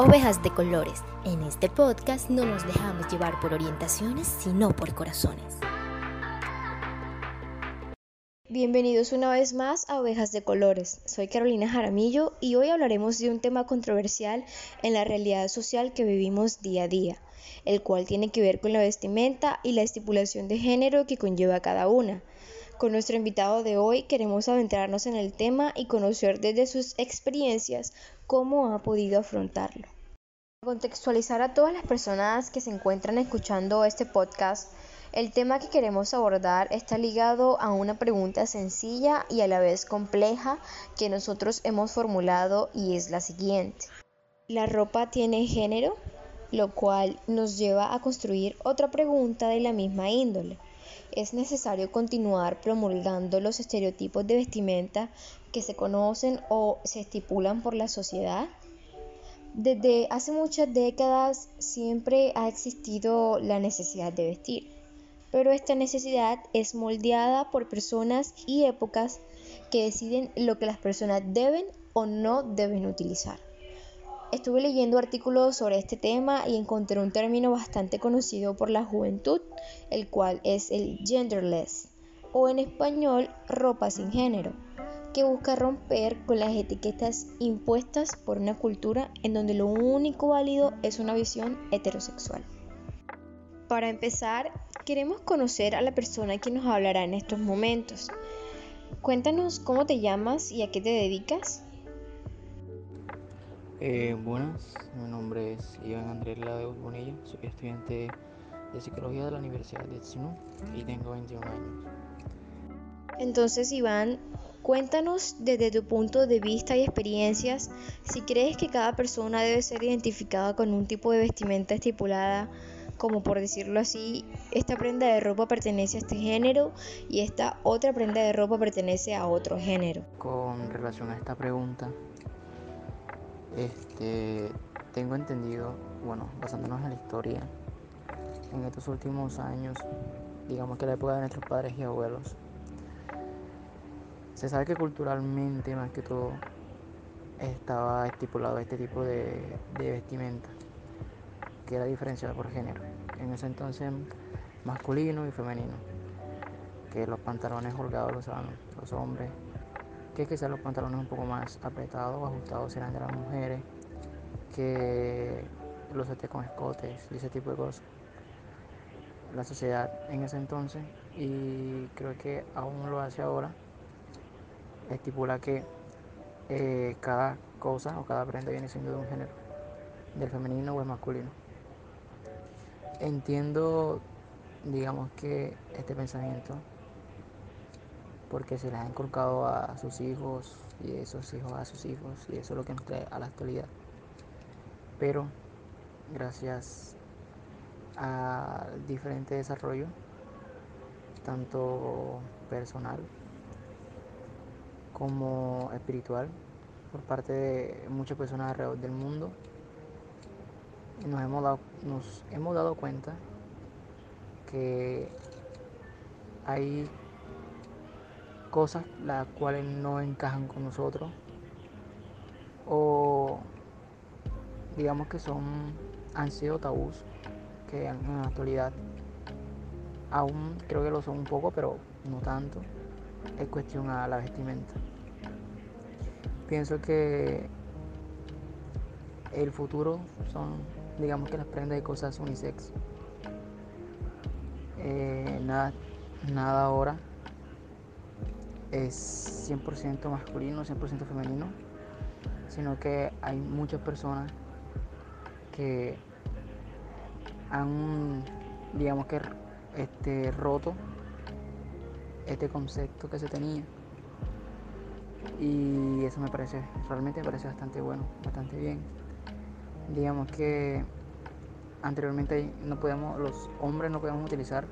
Ovejas de Colores. En este podcast no nos dejamos llevar por orientaciones, sino por corazones. Bienvenidos una vez más a Ovejas de Colores. Soy Carolina Jaramillo y hoy hablaremos de un tema controversial en la realidad social que vivimos día a día, el cual tiene que ver con la vestimenta y la estipulación de género que conlleva cada una. Con nuestro invitado de hoy queremos adentrarnos en el tema y conocer desde sus experiencias cómo ha podido afrontarlo. Para contextualizar a todas las personas que se encuentran escuchando este podcast, el tema que queremos abordar está ligado a una pregunta sencilla y a la vez compleja que nosotros hemos formulado y es la siguiente. ¿La ropa tiene género? Lo cual nos lleva a construir otra pregunta de la misma índole es necesario continuar promulgando los estereotipos de vestimenta que se conocen o se estipulan por la sociedad? Desde hace muchas décadas siempre ha existido la necesidad de vestir, pero esta necesidad es moldeada por personas y épocas que deciden lo que las personas deben o no deben utilizar. Estuve leyendo artículos sobre este tema y encontré un término bastante conocido por la juventud, el cual es el genderless, o en español ropa sin género, que busca romper con las etiquetas impuestas por una cultura en donde lo único válido es una visión heterosexual. Para empezar, queremos conocer a la persona que nos hablará en estos momentos. Cuéntanos cómo te llamas y a qué te dedicas. Eh, buenas, mi nombre es Iván Andrés Ladeus Bonilla, soy estudiante de Psicología de la Universidad de Tsinú y tengo 21 años. Entonces, Iván, cuéntanos desde tu punto de vista y experiencias si crees que cada persona debe ser identificada con un tipo de vestimenta estipulada, como por decirlo así, esta prenda de ropa pertenece a este género y esta otra prenda de ropa pertenece a otro género. Con relación a esta pregunta, este, tengo entendido, bueno, basándonos en la historia, en estos últimos años, digamos que la época de nuestros padres y abuelos, se sabe que culturalmente, más que todo, estaba estipulado este tipo de, vestimenta, que era diferenciado por género. En ese entonces, masculino y femenino, que los pantalones holgados los usaban los hombres que quizás los pantalones un poco más apretados o ajustados serán de las mujeres, que los esté con escotes y ese tipo de cosas. La sociedad en ese entonces, y creo que aún lo hace ahora, estipula que eh, cada cosa o cada prenda viene siendo de un género, del femenino o el masculino. Entiendo, digamos que este pensamiento porque se les ha inculcado a sus hijos y esos hijos a sus hijos y eso es lo que nos trae a la actualidad. Pero gracias al diferente desarrollo, tanto personal como espiritual, por parte de muchas personas alrededor del mundo, nos hemos dado, nos hemos dado cuenta que hay cosas las cuales no encajan con nosotros. O digamos que son han sido tabús que en la actualidad aún creo que lo son un poco pero no tanto. Es cuestión a la vestimenta. Pienso que el futuro son digamos que las prendas de cosas unisex. Eh, nada nada ahora es 100% masculino, 100% femenino, sino que hay muchas personas que han, digamos que, este, roto este concepto que se tenía. Y eso me parece, realmente me parece bastante bueno, bastante bien. Digamos que anteriormente no podíamos, los hombres no podíamos utilizar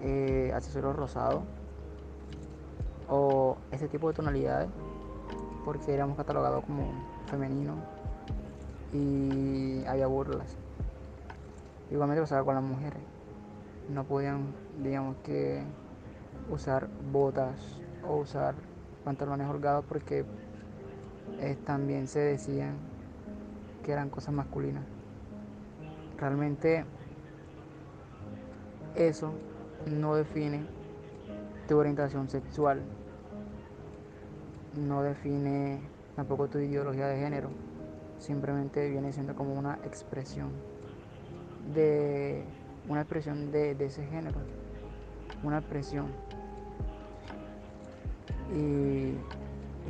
eh, accesorios rosados o ese tipo de tonalidades porque éramos catalogados como femenino y había burlas. Igualmente pasaba con las mujeres. No podían, digamos que, usar botas o usar pantalones holgados porque también se decían que eran cosas masculinas. Realmente eso no define tu orientación sexual, no define tampoco tu ideología de género, simplemente viene siendo como una expresión de una expresión de, de ese género, una expresión. Y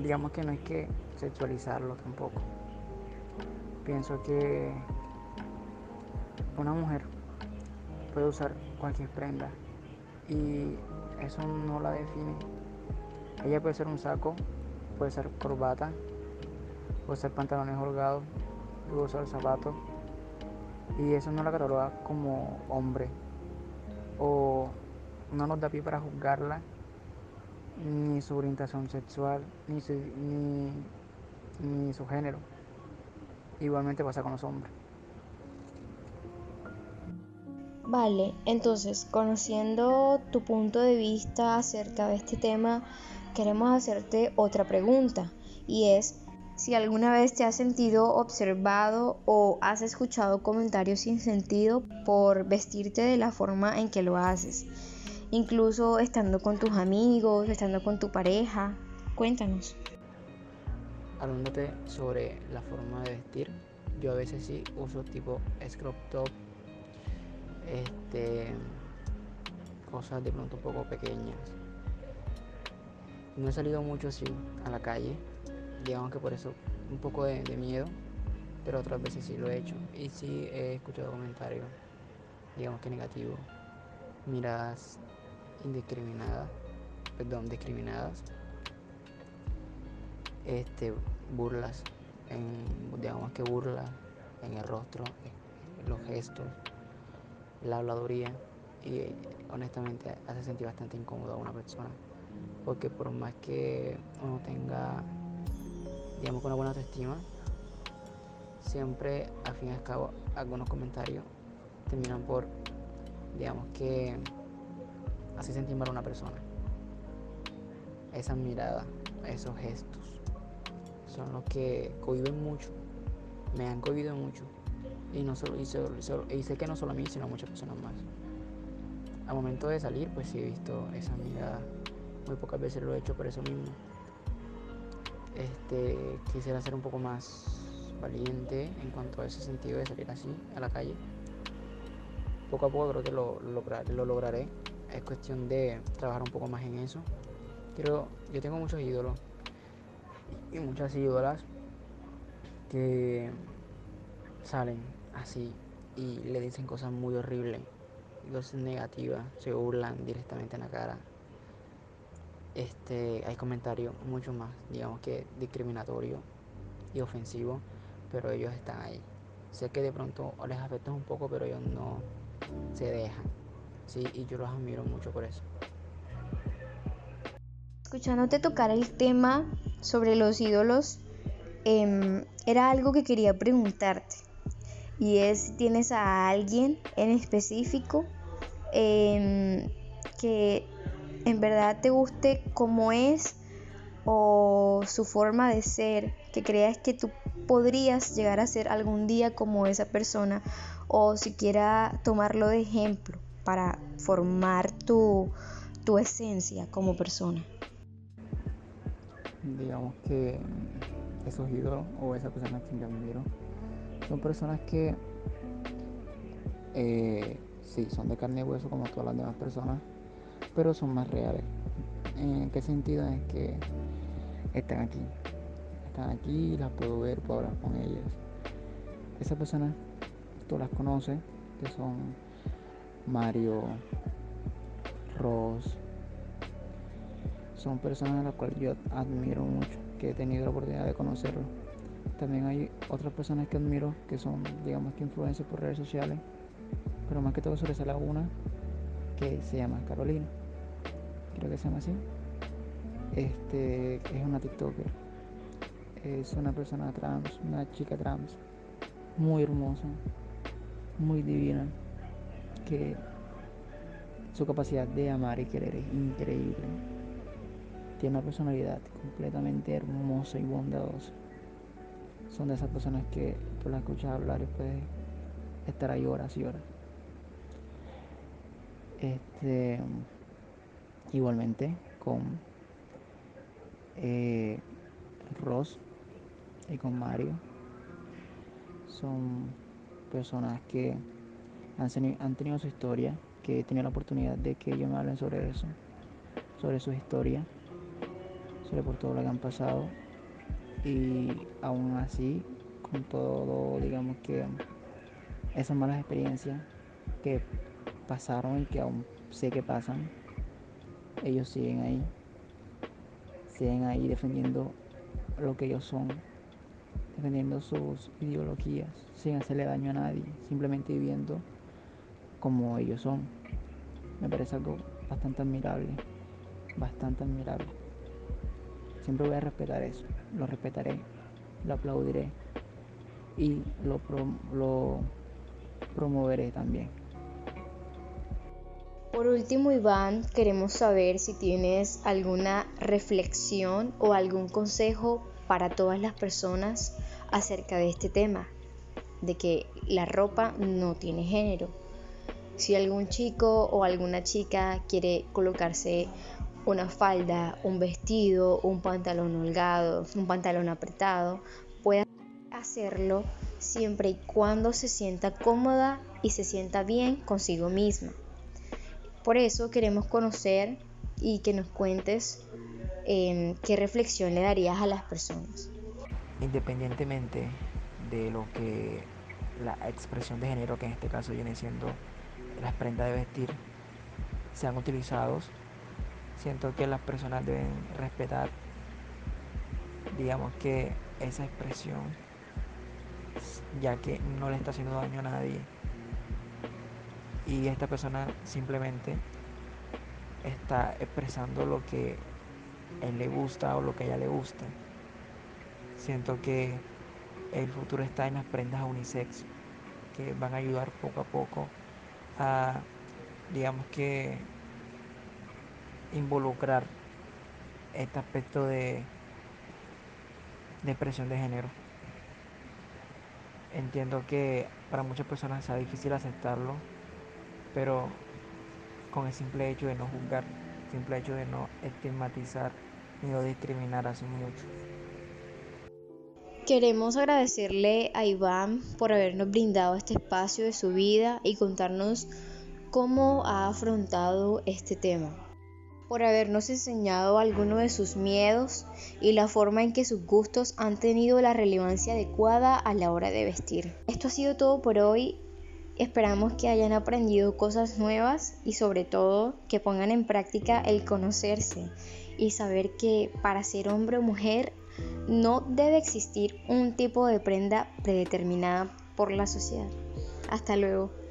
digamos que no hay que sexualizarlo tampoco. Pienso que una mujer puede usar cualquier prenda y eso no la define. Ella puede ser un saco, puede ser corbata, puede ser pantalones holgados, puede usar zapatos y eso no la cataloga como hombre o no nos da pie para juzgarla ni su orientación sexual ni su, ni, ni su género. Igualmente pasa con los hombres. Vale, entonces, conociendo tu punto de vista acerca de este tema, queremos hacerte otra pregunta y es si alguna vez te has sentido observado o has escuchado comentarios sin sentido por vestirte de la forma en que lo haces, incluso estando con tus amigos, estando con tu pareja. Cuéntanos. Hablándote sobre la forma de vestir, yo a veces sí uso tipo scrop top este, cosas de pronto un poco pequeñas. No he salido mucho así a la calle, digamos que por eso un poco de, miedo, pero otras veces sí lo he hecho. Y sí he escuchado comentarios, digamos que negativos, miradas indiscriminadas, perdón, discriminadas, este, burlas, digamos que burlas en el rostro, en los gestos la habladuría y honestamente hace sentir bastante incómodo a una persona porque por más que uno tenga digamos una buena autoestima siempre al fin y al cabo algunos comentarios terminan por digamos que hacer sentir mal a una persona esas miradas esos gestos son los que cohiben mucho me han cohibido mucho y, no solo, y, sé que no solo a mí, sino a muchas personas más. Al momento de salir, pues sí he visto esa mirada. Muy pocas veces lo he hecho por eso mismo. Este, quisiera ser un poco más valiente en cuanto a ese sentido de salir así a la calle. Poco a poco creo que lo, lo lograré. Es cuestión de trabajar un poco más en eso. Quiero, yo tengo muchos ídolos y muchas ídolas que salen así y le dicen cosas muy horribles, cosas negativas, se burlan directamente en la cara. Este, hay comentarios mucho más, digamos que discriminatorio y ofensivo, pero ellos están ahí. Sé que de pronto les afecta un poco, pero ellos no se dejan. Sí, y yo los admiro mucho por eso. Escuchándote tocar el tema sobre los ídolos, em, era algo que quería preguntarte y es tienes a alguien en específico em, que en verdad te guste como es o su forma de ser, que creas que tú podrías llegar a ser algún día como esa persona o siquiera tomarlo de ejemplo para formar tu, tu esencia como persona. Digamos que esos ídolos o esa persona que yo admiro son personas que eh, sí, son de carne y hueso como todas las demás personas, pero son más reales. ¿En qué sentido? Es que están aquí. Están aquí, las puedo ver, puedo hablar con ellas. Esas personas, tú las conoces, que son Mario, Ross. Son personas a las cuales yo admiro mucho, que he tenido la oportunidad de conocerlos también hay otras personas que admiro que son, digamos que influencers por redes sociales, pero más que todo sobresale una que se llama Carolina, creo que se llama así. Este es una TikToker, es una persona trans, una chica trans, muy hermosa, muy divina, que su capacidad de amar y querer es increíble. Tiene una personalidad completamente hermosa y bondadosa son de esas personas que tú las escuchas hablar y puedes estar ahí horas y horas. Este, igualmente con eh, Ross y con Mario. Son personas que han, tenido su historia, que he tenido la oportunidad de que ellos me hablen sobre eso, sobre su historia, sobre por todo lo que han pasado. Y aún así con todo digamos que esas malas experiencias que pasaron y que aún sé que pasan ellos siguen ahí. Siguen ahí defendiendo lo que ellos son defendiendo sus ideologías sin hacerle daño a nadie simplemente viviendo como ellos son. Me parece algo bastante admirable bastante admirable. Siempre voy a respetar eso lo respetaré, lo aplaudiré y lo, lo promoveré también. Por último, Iván, queremos saber si tienes alguna reflexión o algún consejo para todas las personas acerca de este tema, de que la ropa no tiene género. Si algún chico o alguna chica quiere colocarse una falda, un vestido, un pantalón holgado, un pantalón apretado, pueda hacerlo siempre y cuando se sienta cómoda y se sienta bien consigo misma. Por eso queremos conocer y que nos cuentes em, qué reflexión le darías a las personas. Independientemente de lo que la expresión de género, que en este caso viene siendo las prendas de vestir, sean utilizados siento que las personas deben respetar, digamos que esa expresión, ya que no le está haciendo daño a nadie. Y esta persona simplemente está expresando lo que él le gusta o lo que a ella le gusta. Siento que el futuro está en las prendas unisex, que van a ayudar poco a poco a, digamos que, involucrar este aspecto de, de expresión de género. Entiendo que para muchas personas sea difícil aceptarlo, pero con el simple hecho de no juzgar, el simple hecho de no estigmatizar ni no discriminar mucho. Queremos agradecerle a Iván por habernos brindado este espacio de su vida y contarnos cómo ha afrontado este tema por habernos enseñado alguno de sus miedos y la forma en que sus gustos han tenido la relevancia adecuada a la hora de vestir. Esto ha sido todo por hoy. Esperamos que hayan aprendido cosas nuevas y sobre todo que pongan en práctica el conocerse y saber que para ser hombre o mujer no debe existir un tipo de prenda predeterminada por la sociedad. Hasta luego.